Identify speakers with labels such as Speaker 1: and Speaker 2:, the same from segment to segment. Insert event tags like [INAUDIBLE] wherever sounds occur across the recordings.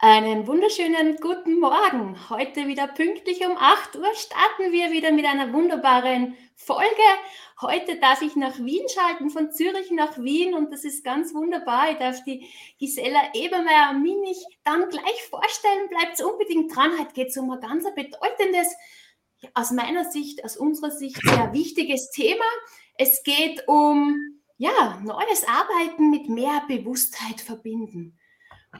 Speaker 1: Einen wunderschönen guten Morgen. Heute wieder pünktlich um 8 Uhr starten wir wieder mit einer wunderbaren Folge. Heute darf ich nach Wien schalten, von Zürich nach Wien und das ist ganz wunderbar. Ich darf die Gisela Ebermeier-Minich dann gleich vorstellen. Bleibt unbedingt dran. Heute geht es um ein ganz bedeutendes, aus meiner Sicht, aus unserer Sicht sehr wichtiges Thema. Es geht um ja, neues Arbeiten mit mehr Bewusstheit verbinden.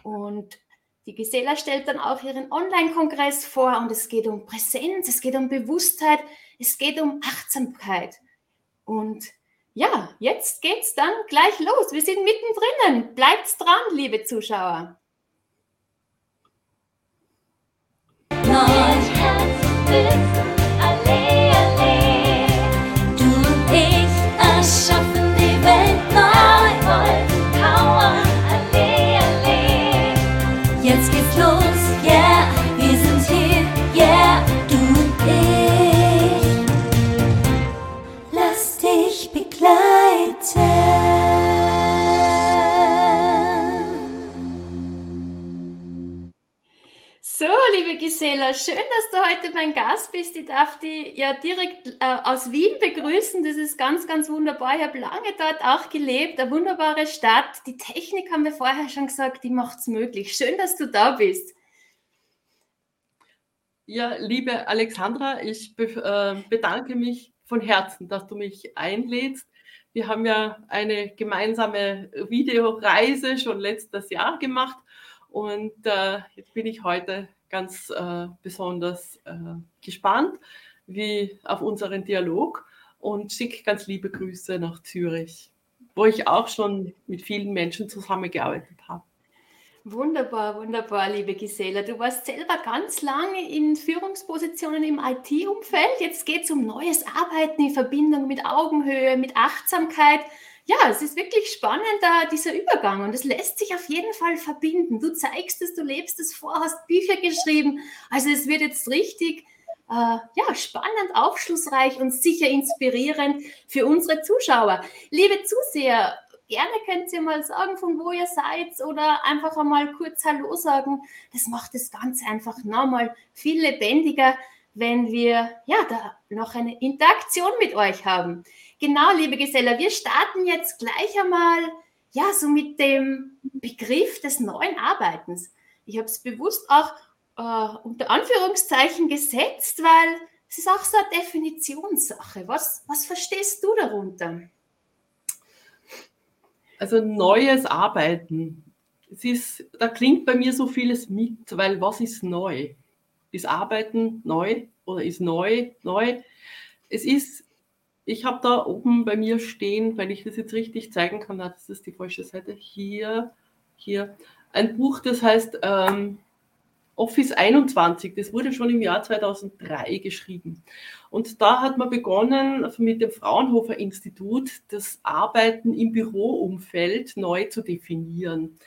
Speaker 1: Und die Gisela stellt dann auch ihren Online-Kongress vor und es geht um Präsenz, es geht um Bewusstheit, es geht um Achtsamkeit. Und ja, jetzt geht's dann gleich los. Wir sind mittendrin. Bleibt dran, liebe Zuschauer. Neues schön, dass du heute mein Gast bist. Ich darf dich ja direkt äh, aus Wien begrüßen. Das ist ganz, ganz wunderbar. Ich habe lange dort auch gelebt. Eine wunderbare Stadt. Die Technik haben wir vorher schon gesagt, die macht es möglich. Schön, dass du da bist.
Speaker 2: Ja, liebe Alexandra, ich be äh, bedanke mich von Herzen, dass du mich einlädst. Wir haben ja eine gemeinsame Videoreise schon letztes Jahr gemacht und äh, jetzt bin ich heute ganz äh, besonders äh, gespannt wie auf unseren Dialog und schicke ganz liebe Grüße nach Zürich, wo ich auch schon mit vielen Menschen zusammengearbeitet habe.
Speaker 1: Wunderbar, wunderbar, liebe Gisela. Du warst selber ganz lange in Führungspositionen im IT-Umfeld. Jetzt geht es um neues Arbeiten in Verbindung mit Augenhöhe, mit Achtsamkeit ja, es ist wirklich spannend, da dieser Übergang und es lässt sich auf jeden Fall verbinden. Du zeigst es, du lebst es vor, hast Bücher geschrieben. Also es wird jetzt richtig äh, ja, spannend, aufschlussreich und sicher inspirierend für unsere Zuschauer. Liebe Zuseher, gerne könnt ihr mal sagen, von wo ihr seid oder einfach einmal kurz Hallo sagen. Das macht es ganz einfach nochmal viel lebendiger, wenn wir ja da noch eine Interaktion mit euch haben. Genau, liebe Geselle, wir starten jetzt gleich einmal ja so mit dem Begriff des neuen Arbeitens. Ich habe es bewusst auch äh, unter Anführungszeichen gesetzt, weil es ist auch so eine Definitionssache. Was, was verstehst du darunter?
Speaker 2: Also neues Arbeiten. Es ist, da klingt bei mir so vieles mit, weil was ist neu? Ist Arbeiten neu oder ist neu neu? Es ist ich habe da oben bei mir stehen, wenn ich das jetzt richtig zeigen kann, na, das ist die falsche Seite, hier, hier, ein Buch, das heißt ähm, Office 21, das wurde schon im Jahr 2003 geschrieben. Und da hat man begonnen, mit dem Fraunhofer Institut das Arbeiten im Büroumfeld neu zu definieren.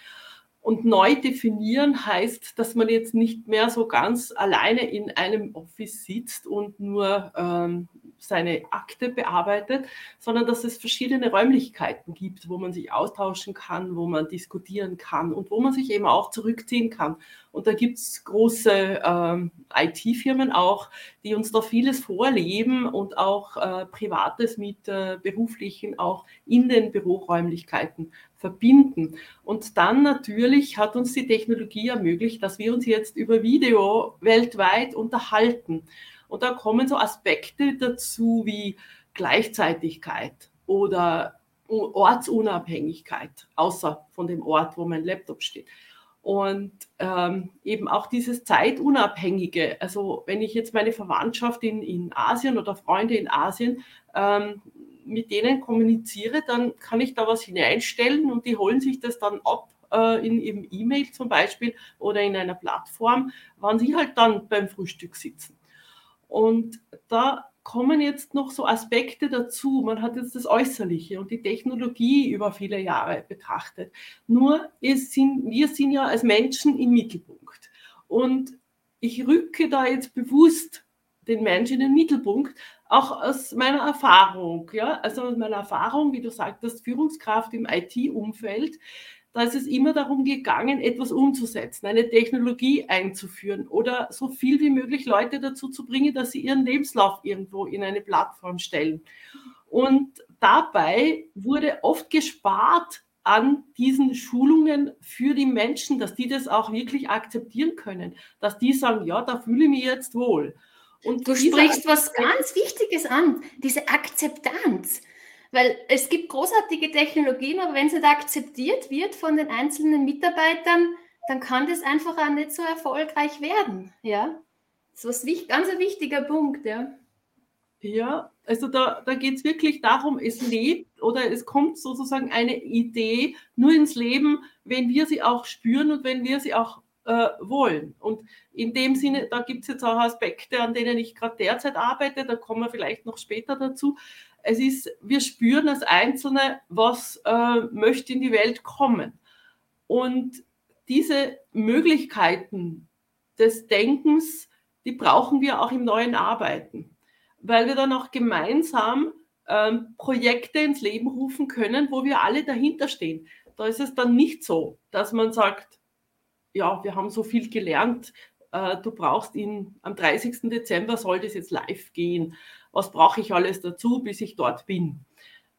Speaker 2: Und neu definieren heißt, dass man jetzt nicht mehr so ganz alleine in einem Office sitzt und nur ähm, seine Akte bearbeitet, sondern dass es verschiedene Räumlichkeiten gibt, wo man sich austauschen kann, wo man diskutieren kann und wo man sich eben auch zurückziehen kann. Und da gibt es große ähm, IT-Firmen auch, die uns da vieles vorleben und auch äh, Privates mit äh, Beruflichen auch in den Büroräumlichkeiten verbinden. Und dann natürlich hat uns die Technologie ermöglicht, dass wir uns jetzt über Video weltweit unterhalten. Und da kommen so Aspekte dazu wie Gleichzeitigkeit oder Ortsunabhängigkeit, außer von dem Ort, wo mein Laptop steht. Und ähm, eben auch dieses Zeitunabhängige. Also wenn ich jetzt meine Verwandtschaft in, in Asien oder Freunde in Asien ähm, mit denen kommuniziere, dann kann ich da was hineinstellen und die holen sich das dann ab äh, in ihrem E-Mail zum Beispiel oder in einer Plattform, wann sie halt dann beim Frühstück sitzen. Und da kommen jetzt noch so Aspekte dazu. Man hat jetzt das Äußerliche und die Technologie über viele Jahre betrachtet. Nur sind, wir sind ja als Menschen im Mittelpunkt. Und ich rücke da jetzt bewusst den Menschen in den Mittelpunkt, auch aus meiner Erfahrung. Ja? Also aus meiner Erfahrung, wie du sagtest, Führungskraft im IT-Umfeld. Da ist es immer darum gegangen, etwas umzusetzen, eine Technologie einzuführen oder so viel wie möglich Leute dazu zu bringen, dass sie ihren Lebenslauf irgendwo in eine Plattform stellen. Und dabei wurde oft gespart an diesen Schulungen für die Menschen, dass die das auch wirklich akzeptieren können, dass die sagen, ja, da fühle ich mich jetzt wohl.
Speaker 1: Und du sprichst was ganz Wichtiges an, diese Akzeptanz. Weil es gibt großartige Technologien, aber wenn es nicht akzeptiert wird von den einzelnen Mitarbeitern, dann kann das einfach auch nicht so erfolgreich werden. Ja, das ist was ganz ein wichtiger Punkt. Ja,
Speaker 2: ja also da, da geht es wirklich darum, es lebt oder es kommt sozusagen eine Idee nur ins Leben, wenn wir sie auch spüren und wenn wir sie auch äh, wollen. Und in dem Sinne, da gibt es jetzt auch Aspekte, an denen ich gerade derzeit arbeite, da kommen wir vielleicht noch später dazu. Es ist, wir spüren als Einzelne, was äh, möchte in die Welt kommen. Und diese Möglichkeiten des Denkens, die brauchen wir auch im neuen Arbeiten, weil wir dann auch gemeinsam ähm, Projekte ins Leben rufen können, wo wir alle dahinter stehen. Da ist es dann nicht so, dass man sagt, ja, wir haben so viel gelernt, äh, du brauchst ihn, am 30. Dezember soll das jetzt live gehen. Was brauche ich alles dazu, bis ich dort bin?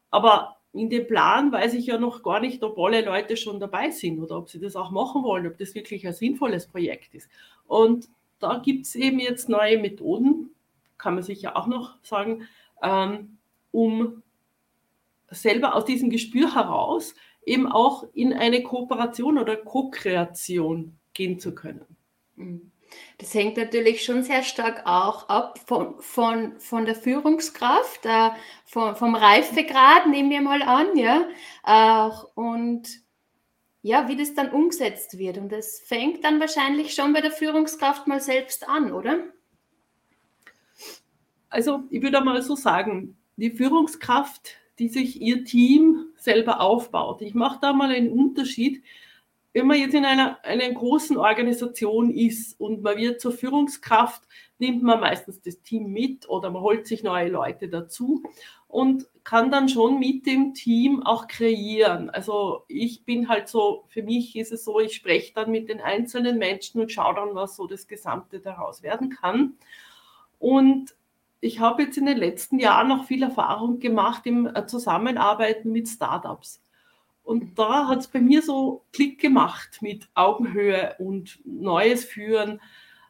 Speaker 2: Aber in dem Plan weiß ich ja noch gar nicht, ob alle Leute schon dabei sind oder ob sie das auch machen wollen, ob das wirklich ein sinnvolles Projekt ist. Und da gibt es eben jetzt neue Methoden, kann man sicher auch noch sagen, ähm, um selber aus diesem Gespür heraus eben auch in eine Kooperation oder Co-Kreation gehen zu können.
Speaker 1: Mhm. Das hängt natürlich schon sehr stark auch ab von, von, von der Führungskraft, äh, von, vom Reifegrad, nehmen wir mal an, ja, äh, und ja, wie das dann umgesetzt wird. Und das fängt dann wahrscheinlich schon bei der Führungskraft mal selbst an, oder?
Speaker 2: Also ich würde mal so sagen, die Führungskraft, die sich ihr Team selber aufbaut. Ich mache da mal einen Unterschied wenn man jetzt in einer, einer großen Organisation ist und man wird zur Führungskraft, nimmt man meistens das Team mit oder man holt sich neue Leute dazu und kann dann schon mit dem Team auch kreieren. Also ich bin halt so, für mich ist es so, ich spreche dann mit den einzelnen Menschen und schaue dann, was so das Gesamte daraus werden kann. Und ich habe jetzt in den letzten Jahren noch viel Erfahrung gemacht im Zusammenarbeiten mit Startups. Und da hat es bei mir so Klick gemacht mit Augenhöhe und Neues führen.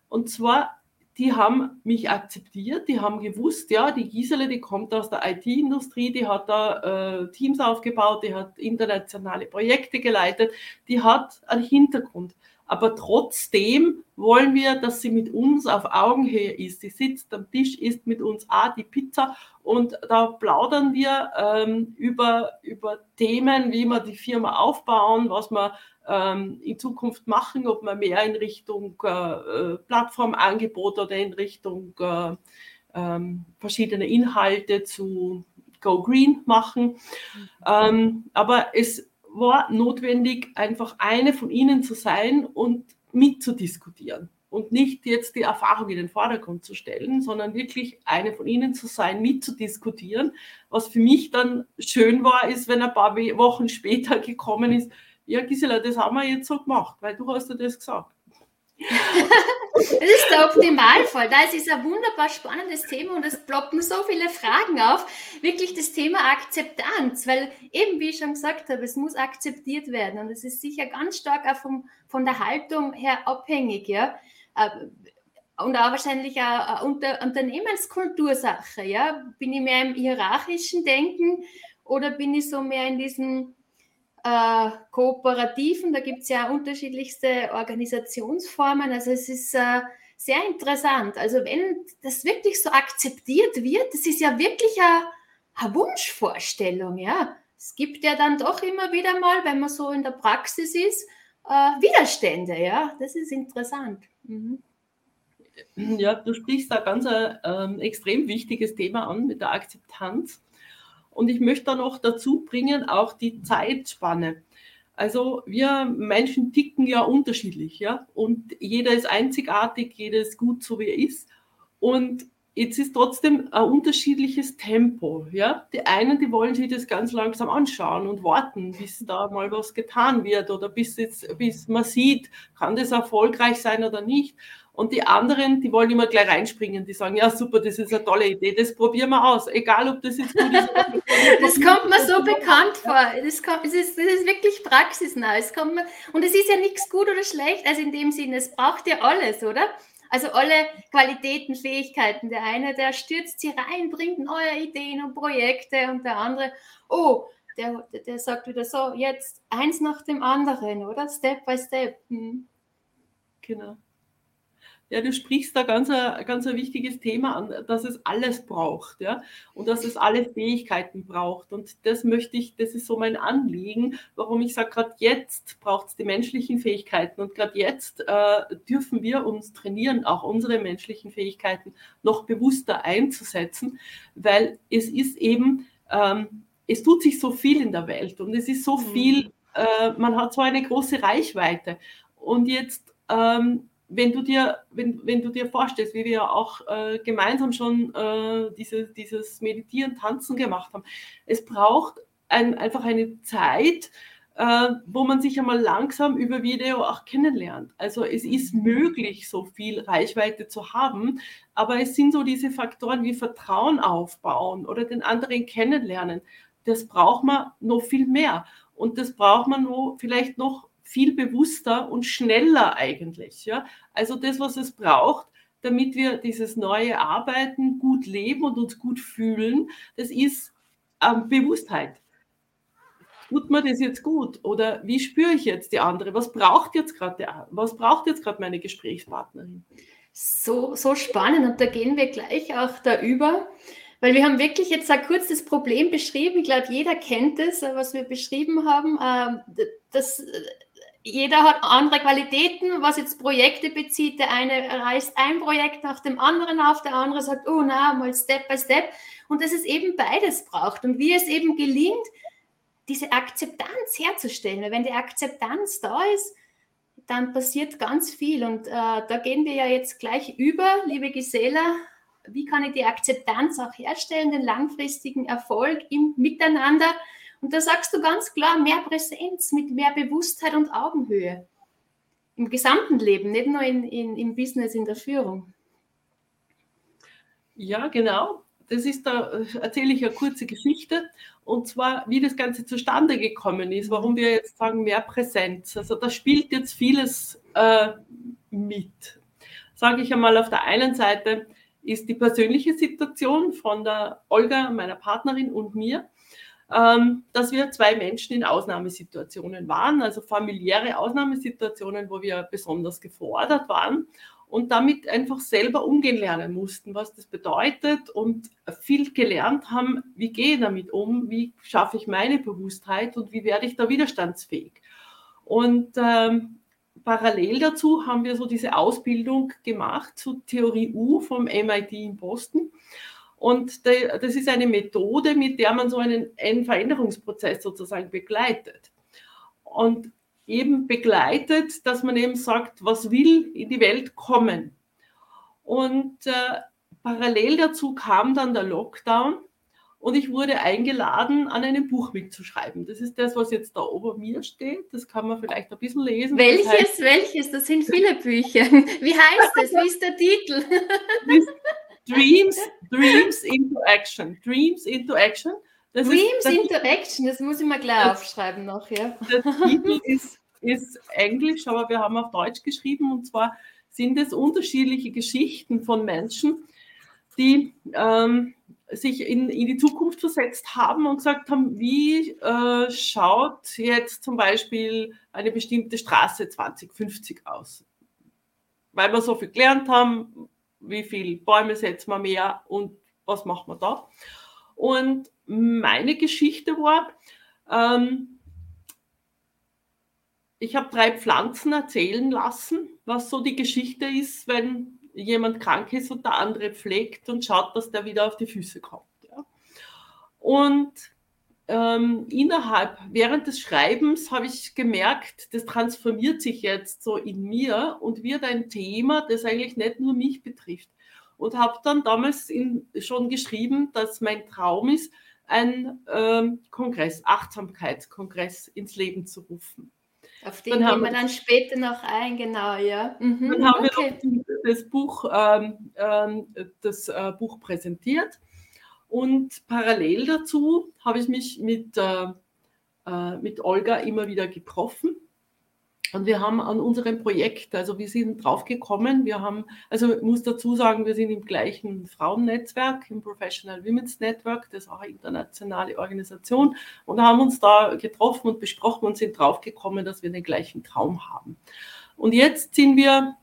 Speaker 2: Und zwar, die haben mich akzeptiert, die haben gewusst, ja, die Gisele, die kommt aus der IT-Industrie, die hat da äh, Teams aufgebaut, die hat internationale Projekte geleitet, die hat einen Hintergrund aber trotzdem wollen wir, dass sie mit uns auf Augenhöhe ist. Sie sitzt am Tisch, isst mit uns auch die Pizza und da plaudern wir ähm, über, über Themen, wie wir die Firma aufbauen, was wir ähm, in Zukunft machen, ob wir mehr in Richtung äh, äh Plattformangebot oder in Richtung äh, ähm, verschiedene Inhalte zu Go Green machen. Mhm. Ähm, aber es war notwendig, einfach eine von ihnen zu sein und mitzudiskutieren und nicht jetzt die Erfahrung in den Vordergrund zu stellen, sondern wirklich eine von ihnen zu sein, mitzudiskutieren. Was für mich dann schön war, ist, wenn ein paar Wochen später gekommen ist, ja Gisela, das haben wir jetzt so gemacht, weil du hast ja das gesagt. [LAUGHS]
Speaker 1: das ist der Optimalfall. Das ist ein wunderbar spannendes Thema und es ploppen so viele Fragen auf. Wirklich das Thema Akzeptanz, weil eben, wie ich schon gesagt habe, es muss akzeptiert werden und es ist sicher ganz stark auch vom, von der Haltung her abhängig. Ja? Äh, und auch wahrscheinlich eine Unter Unternehmenskultursache. Ja? Bin ich mehr im hierarchischen Denken oder bin ich so mehr in diesem äh, Kooperativen. Da gibt es ja unterschiedlichste Organisationsformen. Also es ist äh, sehr interessant. Also wenn das wirklich so akzeptiert wird, das ist ja wirklich eine, eine Wunschvorstellung. Ja, es gibt ja dann doch immer wieder mal, wenn man so in der Praxis ist, äh, Widerstände. Ja, das ist interessant. Mhm.
Speaker 2: Ja, du sprichst da ganz ein ähm, extrem wichtiges Thema an mit der Akzeptanz. Und ich möchte da noch dazu bringen, auch die Zeitspanne. Also wir Menschen ticken ja unterschiedlich, ja. Und jeder ist einzigartig, jeder ist gut, so wie er ist. Und jetzt ist trotzdem ein unterschiedliches Tempo. Ja? Die einen, die wollen sich das ganz langsam anschauen und warten, bis da mal was getan wird oder bis, jetzt, bis man sieht, kann das erfolgreich sein oder nicht. Und die anderen, die wollen immer gleich reinspringen, die sagen, ja super, das ist eine tolle Idee, das probieren wir aus, egal ob das jetzt gut ist.
Speaker 1: das kommt mir so bekannt vor. Das, kommt, das, ist, das ist wirklich praxisnah. Es kommt mir, und es ist ja nichts gut oder schlecht, also in dem Sinne, es braucht ja alles, oder? Also alle Qualitäten, Fähigkeiten. Der eine, der stürzt sie rein, bringt neue Ideen und Projekte und der andere, oh, der, der sagt wieder so, jetzt eins nach dem anderen, oder? Step by step. Hm.
Speaker 2: Genau. Ja, du sprichst da ganz ein, ganz ein wichtiges Thema an, dass es alles braucht, ja, und dass es alle Fähigkeiten braucht. Und das möchte ich, das ist so mein Anliegen, warum ich sage, gerade jetzt braucht es die menschlichen Fähigkeiten und gerade jetzt äh, dürfen wir uns trainieren, auch unsere menschlichen Fähigkeiten noch bewusster einzusetzen, weil es ist eben, ähm, es tut sich so viel in der Welt und es ist so mhm. viel, äh, man hat so eine große Reichweite. Und jetzt ähm, wenn du dir, wenn, wenn du dir vorstellst, wie wir auch äh, gemeinsam schon äh, diese, dieses Meditieren, Tanzen gemacht haben, es braucht ein, einfach eine Zeit, äh, wo man sich einmal langsam über Video auch kennenlernt. Also es ist möglich, so viel Reichweite zu haben, aber es sind so diese Faktoren wie Vertrauen aufbauen oder den anderen kennenlernen. Das braucht man noch viel mehr. Und das braucht man noch, vielleicht noch viel bewusster und schneller eigentlich. Ja? Also das, was es braucht, damit wir dieses neue Arbeiten gut leben und uns gut fühlen, das ist ähm, Bewusstheit. Tut mir das jetzt gut? Oder wie spüre ich jetzt die andere? Was braucht jetzt gerade was braucht jetzt gerade meine Gesprächspartnerin?
Speaker 1: So, so spannend und da gehen wir gleich auch da über. Weil wir haben wirklich jetzt ein kurz das Problem beschrieben. Ich glaube, jeder kennt es, was wir beschrieben haben. Ähm, das jeder hat andere Qualitäten, was jetzt Projekte bezieht. Der eine reißt ein Projekt nach dem anderen auf, der andere sagt, oh na, mal Step by Step. Und dass es eben beides braucht. Und wie es eben gelingt, diese Akzeptanz herzustellen. Weil wenn die Akzeptanz da ist, dann passiert ganz viel. Und äh, da gehen wir ja jetzt gleich über, liebe Gisela. Wie kann ich die Akzeptanz auch herstellen, den langfristigen Erfolg im Miteinander? Und da sagst du ganz klar, mehr Präsenz mit mehr Bewusstheit und Augenhöhe. Im gesamten Leben, nicht nur in, in, im Business, in der Führung.
Speaker 2: Ja, genau. Das ist da, äh, erzähle ich eine kurze Geschichte. Und zwar, wie das Ganze zustande gekommen ist, warum wir jetzt sagen, mehr Präsenz. Also da spielt jetzt vieles äh, mit. Sage ich einmal, auf der einen Seite ist die persönliche Situation von der Olga, meiner Partnerin und mir, ähm, dass wir zwei Menschen in Ausnahmesituationen waren, also familiäre Ausnahmesituationen, wo wir besonders gefordert waren und damit einfach selber umgehen lernen mussten, was das bedeutet und viel gelernt haben, wie gehe ich damit um, wie schaffe ich meine Bewusstheit und wie werde ich da widerstandsfähig. Und ähm, parallel dazu haben wir so diese Ausbildung gemacht zu Theorie U vom MIT in Boston. Und das ist eine Methode, mit der man so einen, einen Veränderungsprozess sozusagen begleitet. Und eben begleitet, dass man eben sagt, was will in die Welt kommen. Und äh, parallel dazu kam dann der Lockdown und ich wurde eingeladen, an einem Buch mitzuschreiben. Das ist das, was jetzt da ober mir steht. Das kann man vielleicht ein bisschen lesen.
Speaker 1: Welches, das heißt, welches? Das sind viele Bücher. Wie heißt es? Wie ist der Titel?
Speaker 2: Dreams, Dreams into Action. Dreams into Action.
Speaker 1: Das Dreams ist, into Action, das muss ich mal gleich das, aufschreiben noch. Ja.
Speaker 2: Der [LAUGHS] Titel ist, ist Englisch, aber wir haben auf Deutsch geschrieben und zwar sind es unterschiedliche Geschichten von Menschen, die ähm, sich in, in die Zukunft versetzt haben und gesagt haben, wie äh, schaut jetzt zum Beispiel eine bestimmte Straße 2050 aus? Weil wir so viel gelernt haben, wie viele Bäume setzen wir mehr und was macht man da? Und meine Geschichte war, ähm, ich habe drei Pflanzen erzählen lassen, was so die Geschichte ist, wenn jemand krank ist und der andere pflegt und schaut, dass der wieder auf die Füße kommt. Ja. Und ähm, innerhalb, während des Schreibens habe ich gemerkt, das transformiert sich jetzt so in mir und wird ein Thema, das eigentlich nicht nur mich betrifft, und habe dann damals in, schon geschrieben, dass mein Traum ist, einen ähm, Kongress, Achtsamkeitskongress ins Leben zu rufen.
Speaker 1: Auf den gehen wir dann später noch ein, genau, ja. Mhm,
Speaker 2: dann haben okay. wir das Buch, ähm, ähm, das äh, Buch präsentiert und parallel dazu habe ich mich mit, äh, äh, mit Olga immer wieder getroffen und wir haben an unserem Projekt, also wir sind drauf gekommen, wir haben, also ich muss dazu sagen, wir sind im gleichen Frauennetzwerk, im Professional Women's Network, das ist auch eine internationale Organisation, und haben uns da getroffen und besprochen und sind drauf gekommen, dass wir den gleichen Traum haben. Und jetzt sind wir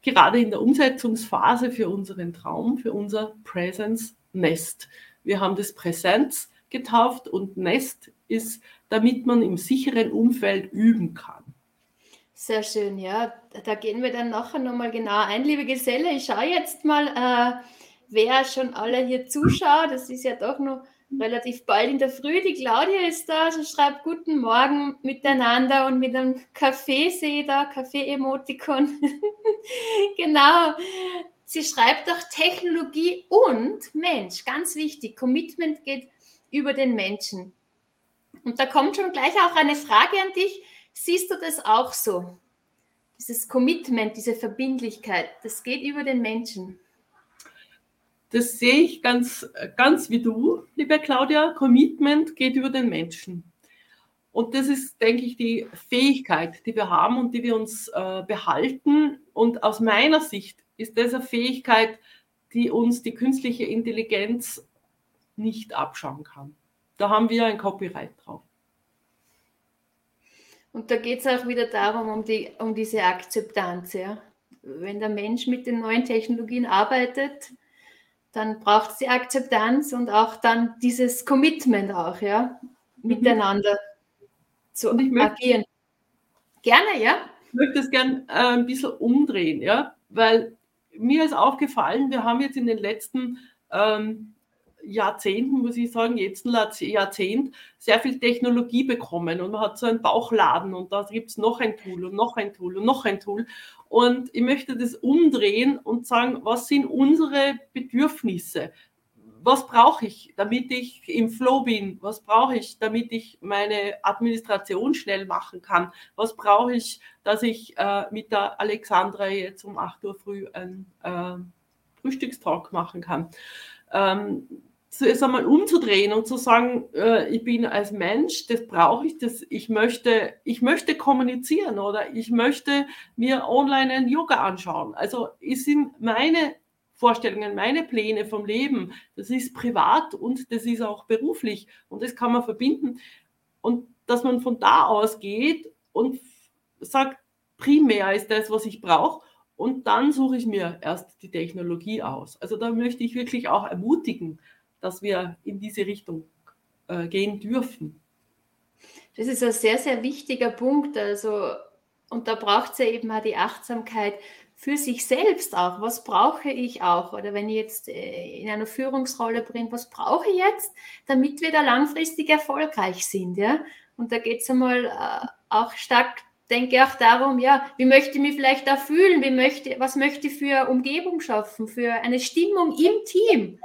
Speaker 2: gerade in der Umsetzungsphase für unseren Traum, für unser Presence Nest. Wir haben das Präsenz getauft und Nest ist, damit man im sicheren Umfeld üben kann.
Speaker 1: Sehr schön, ja. Da gehen wir dann nachher nochmal genau ein. Liebe Geselle, ich schaue jetzt mal, äh, wer schon alle hier zuschaut. Das ist ja doch noch relativ bald in der Früh. Die Claudia ist da, sie schreibt Guten Morgen miteinander und mit einem Kaffee sehe da, Kaffee-Emotikon. [LAUGHS] genau. Sie schreibt auch Technologie und Mensch, ganz wichtig. Commitment geht über den Menschen. Und da kommt schon gleich auch eine Frage an dich. Siehst du das auch so? Dieses Commitment, diese Verbindlichkeit, das geht über den Menschen.
Speaker 2: Das sehe ich ganz, ganz wie du, liebe Claudia. Commitment geht über den Menschen. Und das ist, denke ich, die Fähigkeit, die wir haben und die wir uns äh, behalten. Und aus meiner Sicht ist das eine Fähigkeit, die uns die künstliche Intelligenz nicht abschauen kann. Da haben wir ein Copyright drauf.
Speaker 1: Und da geht es auch wieder darum, um, die, um diese Akzeptanz. Ja? Wenn der Mensch mit den neuen Technologien arbeitet, dann braucht es die Akzeptanz und auch dann dieses Commitment auch, ja, mhm. miteinander zu möchte, agieren. Gerne, ja.
Speaker 2: Ich möchte es gerne äh, ein bisschen umdrehen, ja, weil mir ist aufgefallen, wir haben jetzt in den letzten ähm, Jahrzehnten, muss ich sagen, jetzt ein Jahrzehnt, sehr viel Technologie bekommen und man hat so einen Bauchladen und da gibt es noch ein Tool und noch ein Tool und noch ein Tool. Und ich möchte das umdrehen und sagen, was sind unsere Bedürfnisse? Was brauche ich, damit ich im Flow bin? Was brauche ich, damit ich meine Administration schnell machen kann? Was brauche ich, dass ich äh, mit der Alexandra jetzt um 8 Uhr früh einen äh, Frühstückstalk machen kann? Ähm, es einmal umzudrehen und zu sagen, äh, ich bin als Mensch, das brauche ich, das, ich möchte, ich möchte kommunizieren oder ich möchte mir online ein Yoga anschauen. Also sind meine Vorstellungen, meine Pläne vom Leben. Das ist privat und das ist auch beruflich und das kann man verbinden. Und dass man von da aus geht und sagt, primär ist das, was ich brauche. Und dann suche ich mir erst die Technologie aus. Also da möchte ich wirklich auch ermutigen, dass wir in diese Richtung äh, gehen dürfen.
Speaker 1: Das ist ein sehr, sehr wichtiger Punkt. Also, und da braucht es ja eben auch die Achtsamkeit für sich selbst auch. Was brauche ich auch? Oder wenn ich jetzt äh, in einer Führungsrolle bin, was brauche ich jetzt, damit wir da langfristig erfolgreich sind? Ja? Und da geht es einmal äh, auch stark, denke ich, auch darum, ja, wie möchte ich mich vielleicht da fühlen? Wie möchte, was möchte ich für Umgebung schaffen, für eine Stimmung im Team?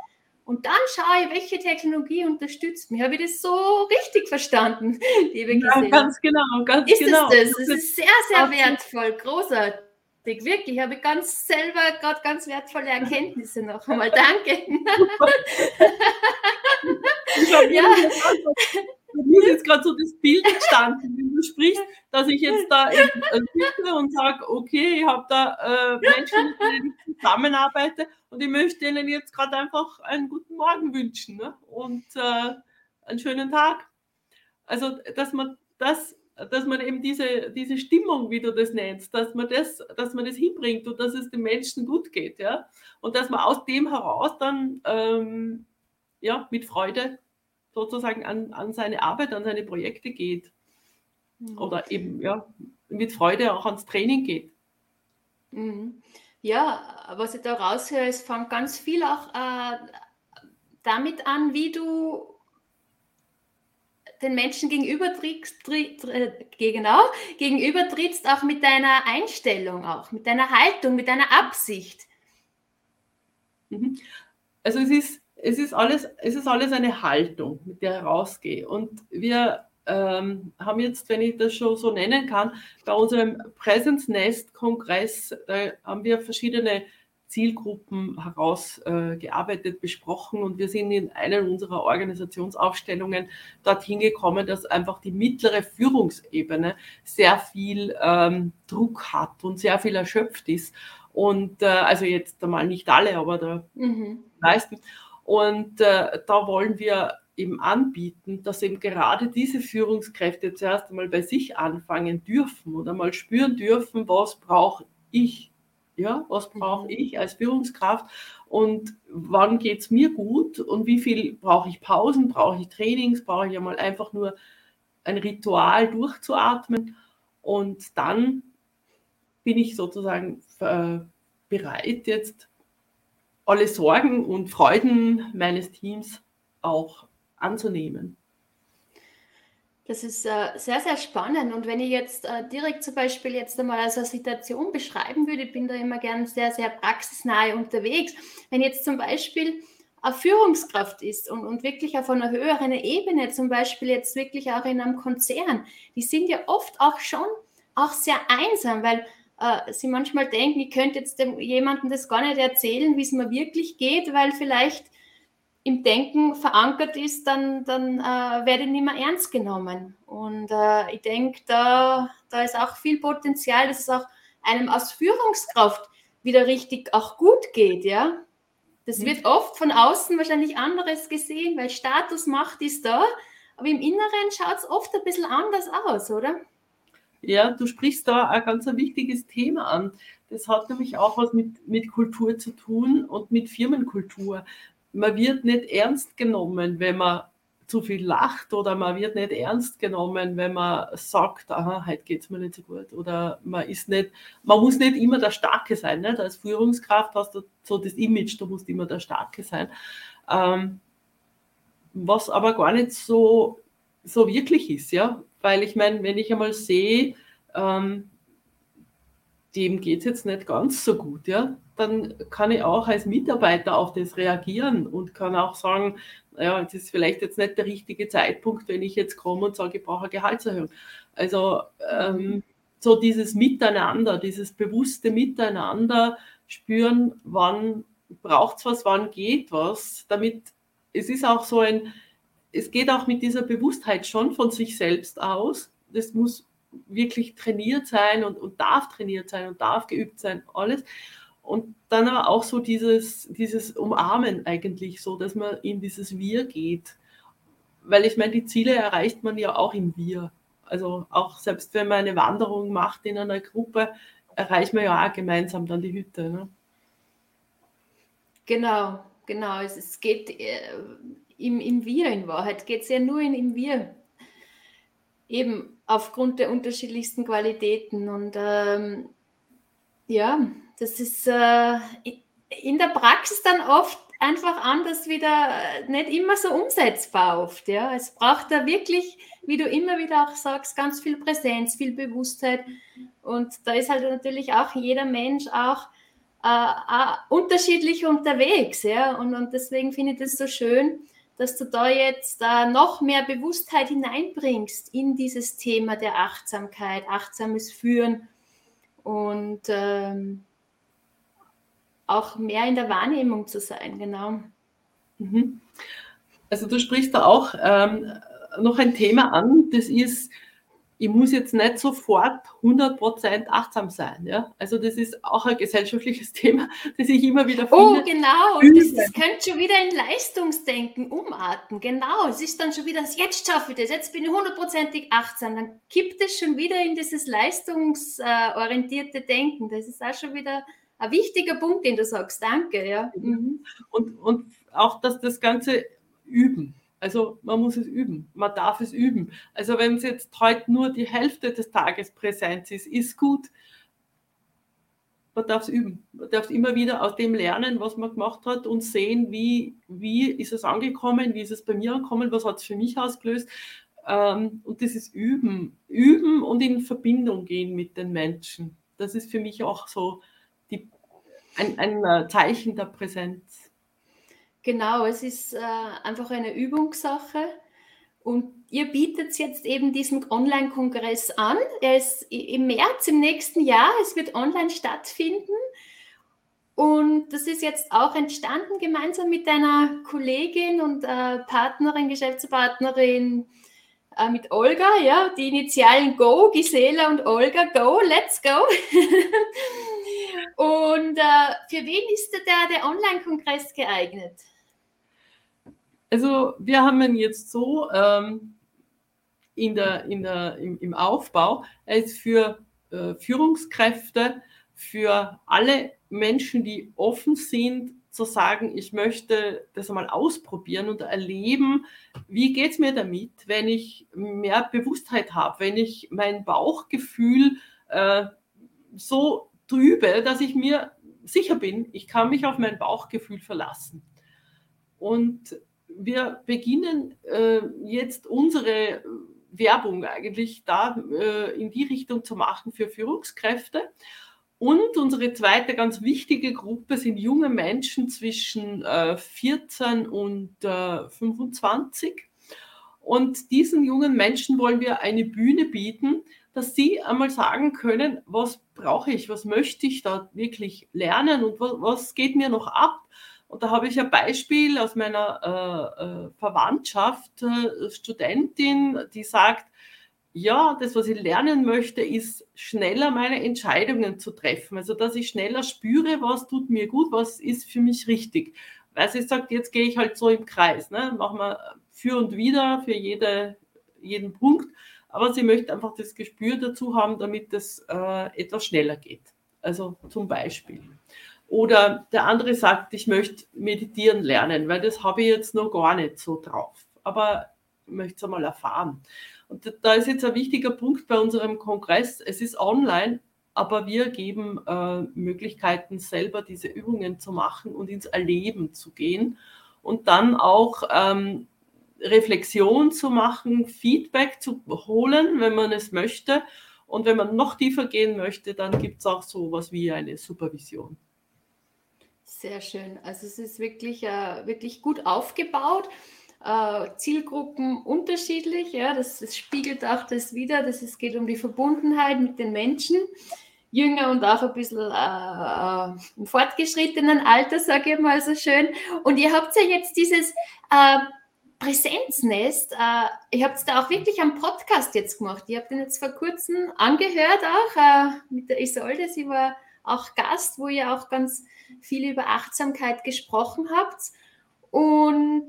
Speaker 1: Und dann schaue ich, welche Technologie unterstützt mich. Habe ich das so richtig verstanden, [LAUGHS]
Speaker 2: liebe Gisela? Ja, ganz genau, ganz
Speaker 1: ist
Speaker 2: genau.
Speaker 1: Es das? Es ist sehr, sehr wertvoll, großartig. Wirklich, ich habe ganz selber gerade ganz wertvolle Erkenntnisse noch einmal. [LAUGHS] Danke.
Speaker 2: ja mir ist jetzt gerade so das Bild entstanden, wenn du sprichst, dass ich jetzt da sitze und sage, okay, ich habe da äh, Menschen, mit denen ich zusammenarbeite und ich möchte ihnen jetzt gerade einfach einen guten Morgen wünschen ne? und äh, einen schönen Tag. Also, dass man das dass man eben diese, diese Stimmung, wie du das nennst, dass man das, dass man das hinbringt und dass es den Menschen gut geht, ja. Und dass man aus dem heraus dann ähm, ja, mit Freude sozusagen an, an seine Arbeit, an seine Projekte geht. Mhm. Oder eben ja, mit Freude auch ans Training geht.
Speaker 1: Mhm. Ja, was ich da raushöre, es fängt ganz viel auch äh, damit an, wie du den Menschen gegenüber trittst, tritt, genau, gegenüber trittst, auch mit deiner Einstellung, auch mit deiner Haltung, mit deiner Absicht.
Speaker 2: Mhm. Also es ist, es ist alles, es ist alles eine Haltung, mit der ich rausgehe. Und wir ähm, haben jetzt, wenn ich das schon so nennen kann, bei unserem Presence Nest Kongress, da haben wir verschiedene Zielgruppen herausgearbeitet, äh, besprochen und wir sind in einer unserer Organisationsaufstellungen dorthin gekommen, dass einfach die mittlere Führungsebene sehr viel ähm, Druck hat und sehr viel erschöpft ist. Und äh, also jetzt einmal nicht alle, aber der mhm. meisten. Und äh, da wollen wir eben anbieten, dass eben gerade diese Führungskräfte zuerst einmal bei sich anfangen dürfen oder mal spüren dürfen, was brauche ich ja, was brauche mhm. ich als Führungskraft und wann geht es mir gut und wie viel brauche ich Pausen, brauche ich Trainings, brauche ich ja mal einfach nur ein Ritual durchzuatmen und dann bin ich sozusagen äh, bereit, jetzt alle Sorgen und Freuden meines Teams auch anzunehmen.
Speaker 1: Das ist äh, sehr, sehr spannend. Und wenn ich jetzt äh, direkt zum Beispiel jetzt einmal als eine Situation beschreiben würde, bin da immer gern sehr, sehr praxisnahe unterwegs. Wenn jetzt zum Beispiel eine Führungskraft ist und, und wirklich auf einer höheren Ebene, zum Beispiel jetzt wirklich auch in einem Konzern, die sind ja oft auch schon auch sehr einsam, weil äh, sie manchmal denken, ich könnte jetzt dem, jemandem das gar nicht erzählen, wie es mir wirklich geht, weil vielleicht im Denken verankert ist, dann, dann äh, werde ich nicht mehr ernst genommen. Und äh, ich denke, da, da ist auch viel Potenzial, dass es auch einem als Führungskraft wieder richtig auch gut geht, ja. Das wird oft von außen wahrscheinlich anderes gesehen, weil Status, Macht ist da, aber im Inneren schaut es oft ein bisschen anders aus, oder?
Speaker 2: Ja, du sprichst da ein ganz ein wichtiges Thema an. Das hat nämlich auch was mit, mit Kultur zu tun und mit Firmenkultur man wird nicht ernst genommen, wenn man zu viel lacht oder man wird nicht ernst genommen, wenn man sagt, aha, heute geht es mir nicht so gut oder man ist nicht, man muss nicht immer der Starke sein. Nicht? Als Führungskraft hast du so das Image, du musst immer der Starke sein. Ähm, was aber gar nicht so, so wirklich ist, ja, weil ich meine, wenn ich einmal sehe, ähm, dem geht es jetzt nicht ganz so gut, ja, dann kann ich auch als Mitarbeiter auf das reagieren und kann auch sagen, ja, es ist vielleicht jetzt nicht der richtige Zeitpunkt, wenn ich jetzt komme und sage, ich brauche eine Gehaltserhöhung. Also ähm, so dieses Miteinander, dieses bewusste Miteinander spüren, wann braucht es was, wann geht was, damit es ist auch so ein, es geht auch mit dieser Bewusstheit schon von sich selbst aus. Das muss wirklich trainiert sein und, und darf trainiert sein und darf geübt sein, alles. Und dann aber auch so dieses, dieses Umarmen eigentlich, so dass man in dieses Wir geht. Weil ich meine, die Ziele erreicht man ja auch im Wir. Also auch selbst wenn man eine Wanderung macht in einer Gruppe, erreicht man ja auch gemeinsam dann die Hütte. Ne?
Speaker 1: Genau, genau. Es, es geht äh, im, im Wir in Wahrheit, geht es ja nur in, im Wir. Eben aufgrund der unterschiedlichsten Qualitäten. Und ähm, ja, das ist äh, in der Praxis dann oft einfach anders wieder, äh, nicht immer so umsetzbar oft. Ja. Es braucht da wirklich, wie du immer wieder auch sagst, ganz viel Präsenz, viel Bewusstheit. Und da ist halt natürlich auch jeder Mensch auch äh, äh, unterschiedlich unterwegs. Ja. Und, und deswegen finde ich das so schön, dass du da jetzt äh, noch mehr Bewusstheit hineinbringst in dieses Thema der Achtsamkeit, achtsames Führen und ähm, auch mehr in der Wahrnehmung zu sein, genau.
Speaker 2: Mhm. Also du sprichst da auch ähm, noch ein Thema an, das ist, ich muss jetzt nicht sofort 100% achtsam sein. Ja? Also das ist auch ein gesellschaftliches [LAUGHS] Thema, das ich immer wieder
Speaker 1: oh, finde. Oh, genau. Das, das könnte schon wieder in Leistungsdenken umarten. Genau. Es ist dann schon wieder, jetzt schaffe ich das, jetzt bin ich hundertprozentig achtsam. Dann kippt es schon wieder in dieses leistungsorientierte Denken. Das ist auch schon wieder ein wichtiger Punkt, den du sagst. Danke. Ja.
Speaker 2: Mhm. Und, und auch, dass das Ganze üben. Also man muss es üben, man darf es üben. Also wenn es jetzt heute nur die Hälfte des Tages Präsenz ist, ist gut. Man darf es üben. Man darf immer wieder aus dem lernen, was man gemacht hat und sehen, wie, wie ist es angekommen, wie ist es bei mir angekommen, was hat es für mich ausgelöst. Ähm, und das ist Üben. Üben und in Verbindung gehen mit den Menschen. Das ist für mich auch so die ein, ein äh, Zeichen der Präsenz.
Speaker 1: Genau, es ist äh, einfach eine Übungssache. Und ihr bietet jetzt eben diesen Online-Kongress an. Er ist im März im nächsten Jahr. Es wird online stattfinden. Und das ist jetzt auch entstanden gemeinsam mit deiner Kollegin und äh, Partnerin, Geschäftspartnerin äh, mit Olga, ja, die Initialen Go, Gisela und Olga, Go, let's go. [LAUGHS] und äh, für wen ist der, der Online-Kongress geeignet?
Speaker 2: Also wir haben ihn jetzt so ähm, in der, in der, im, im Aufbau, er ist für äh, Führungskräfte, für alle Menschen, die offen sind, zu sagen, ich möchte das einmal ausprobieren und erleben, wie geht es mir damit, wenn ich mehr Bewusstheit habe, wenn ich mein Bauchgefühl äh, so trübe, dass ich mir sicher bin, ich kann mich auf mein Bauchgefühl verlassen. Und wir beginnen äh, jetzt unsere Werbung eigentlich da äh, in die Richtung zu machen für Führungskräfte. Und unsere zweite ganz wichtige Gruppe sind junge Menschen zwischen äh, 14 und äh, 25. Und diesen jungen Menschen wollen wir eine Bühne bieten, dass sie einmal sagen können, was brauche ich, was möchte ich da wirklich lernen und was, was geht mir noch ab. Und da habe ich ein Beispiel aus meiner äh, äh Verwandtschaft, äh, Studentin, die sagt, ja, das, was ich lernen möchte, ist schneller meine Entscheidungen zu treffen. Also, dass ich schneller spüre, was tut mir gut, was ist für mich richtig. Weil sie sagt, jetzt gehe ich halt so im Kreis, ne? machen wir für und wieder für jede, jeden Punkt. Aber sie möchte einfach das Gespür dazu haben, damit es äh, etwas schneller geht. Also zum Beispiel. Oder der andere sagt, ich möchte meditieren lernen, weil das habe ich jetzt noch gar nicht so drauf. Aber ich möchte es einmal erfahren. Und da ist jetzt ein wichtiger Punkt bei unserem Kongress. Es ist online, aber wir geben äh, Möglichkeiten, selber diese Übungen zu machen und ins Erleben zu gehen und dann auch ähm, Reflexion zu machen, Feedback zu holen, wenn man es möchte. Und wenn man noch tiefer gehen möchte, dann gibt es auch so etwas wie eine Supervision.
Speaker 1: Sehr schön. Also es ist wirklich, äh, wirklich gut aufgebaut äh, Zielgruppen unterschiedlich. Ja, das, das, spiegelt auch das wieder, dass es geht um die Verbundenheit mit den Menschen. Jünger und auch ein bisschen äh, äh im fortgeschrittenen Alter, sage ich mal so schön. Und ihr habt ja jetzt dieses äh, Präsenznest, äh, ihr habt es da auch wirklich am Podcast jetzt gemacht. Ihr habt den jetzt vor kurzem angehört auch mit der Isolde. Sie war auch Gast, wo ihr auch ganz viel über Achtsamkeit gesprochen habt. Und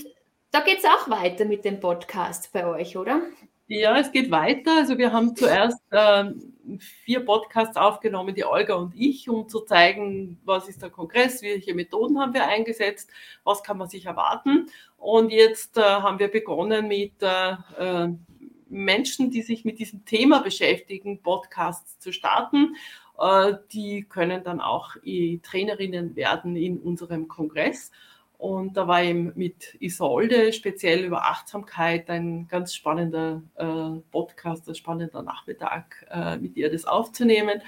Speaker 1: da geht es auch weiter mit dem Podcast bei euch, oder?
Speaker 2: Ja, es geht weiter. Also wir haben zuerst äh, vier Podcasts aufgenommen, die Olga und ich, um zu zeigen, was ist der Kongress, welche Methoden haben wir eingesetzt, was kann man sich erwarten. Und jetzt äh, haben wir begonnen mit äh, äh Menschen, die sich mit diesem Thema beschäftigen, Podcasts zu starten. Äh, die können dann auch Trainerinnen werden in unserem Kongress. Und da war eben mit Isolde speziell über Achtsamkeit ein ganz spannender äh, Podcast, ein spannender Nachmittag, äh, mit ihr das aufzunehmen.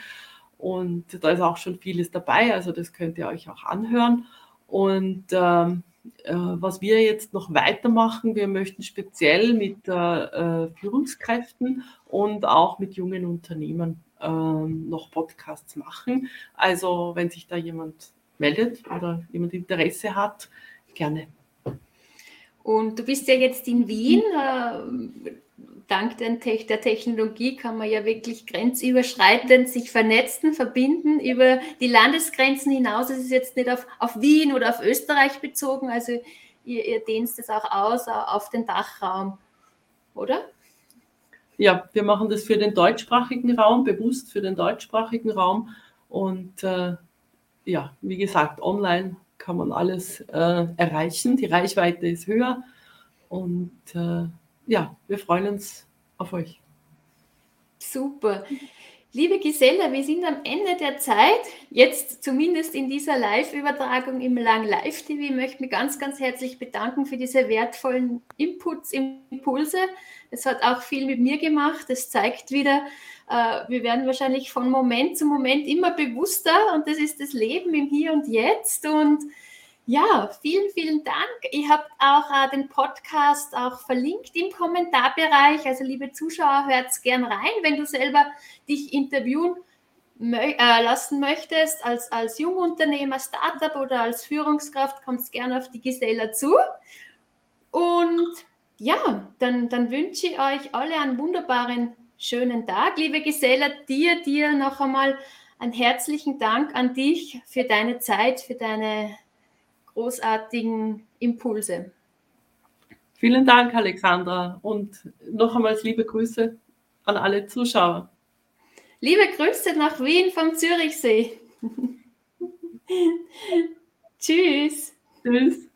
Speaker 2: Und da ist auch schon vieles dabei, also das könnt ihr euch auch anhören. Und ähm, äh, was wir jetzt noch weitermachen, wir möchten speziell mit äh, Führungskräften und auch mit jungen Unternehmen ähm, noch Podcasts machen. Also wenn sich da jemand meldet oder jemand Interesse hat, gerne.
Speaker 1: Und du bist ja jetzt in Wien. Äh, dank der Technologie kann man ja wirklich grenzüberschreitend sich vernetzen, verbinden über die Landesgrenzen hinaus. Es ist jetzt nicht auf, auf Wien oder auf Österreich bezogen. Also ihr, ihr dehnst es auch aus auf den Dachraum, oder?
Speaker 2: Ja, wir machen das für den deutschsprachigen Raum, bewusst für den deutschsprachigen Raum. Und äh, ja, wie gesagt, online kann man alles äh, erreichen. Die Reichweite ist höher. Und äh, ja, wir freuen uns auf euch.
Speaker 1: Super. Liebe Gisela, wir sind am Ende der Zeit, jetzt zumindest in dieser Live-Übertragung im Lang Live TV. Ich möchte mich ganz, ganz herzlich bedanken für diese wertvollen Inputs, Impulse. Es hat auch viel mit mir gemacht. Es zeigt wieder, äh, wir werden wahrscheinlich von Moment zu Moment immer bewusster und das ist das Leben im Hier und Jetzt. Und ja, vielen, vielen Dank. Ihr habt auch äh, den Podcast auch verlinkt im Kommentarbereich. Also liebe Zuschauer, hört gern rein, wenn du selber dich interviewen mö äh, lassen möchtest als, als Jungunternehmer, Startup oder als Führungskraft, kommst gerne auf die Gisela zu. Und ja, dann, dann wünsche ich euch alle einen wunderbaren, schönen Tag. Liebe Gisela, dir, dir noch einmal einen herzlichen Dank an dich für deine Zeit, für deine großartigen Impulse.
Speaker 2: Vielen Dank, Alexandra, und noch einmal liebe Grüße an alle Zuschauer.
Speaker 1: Liebe Grüße nach Wien vom Zürichsee. [LAUGHS] Tschüss. Tschüss.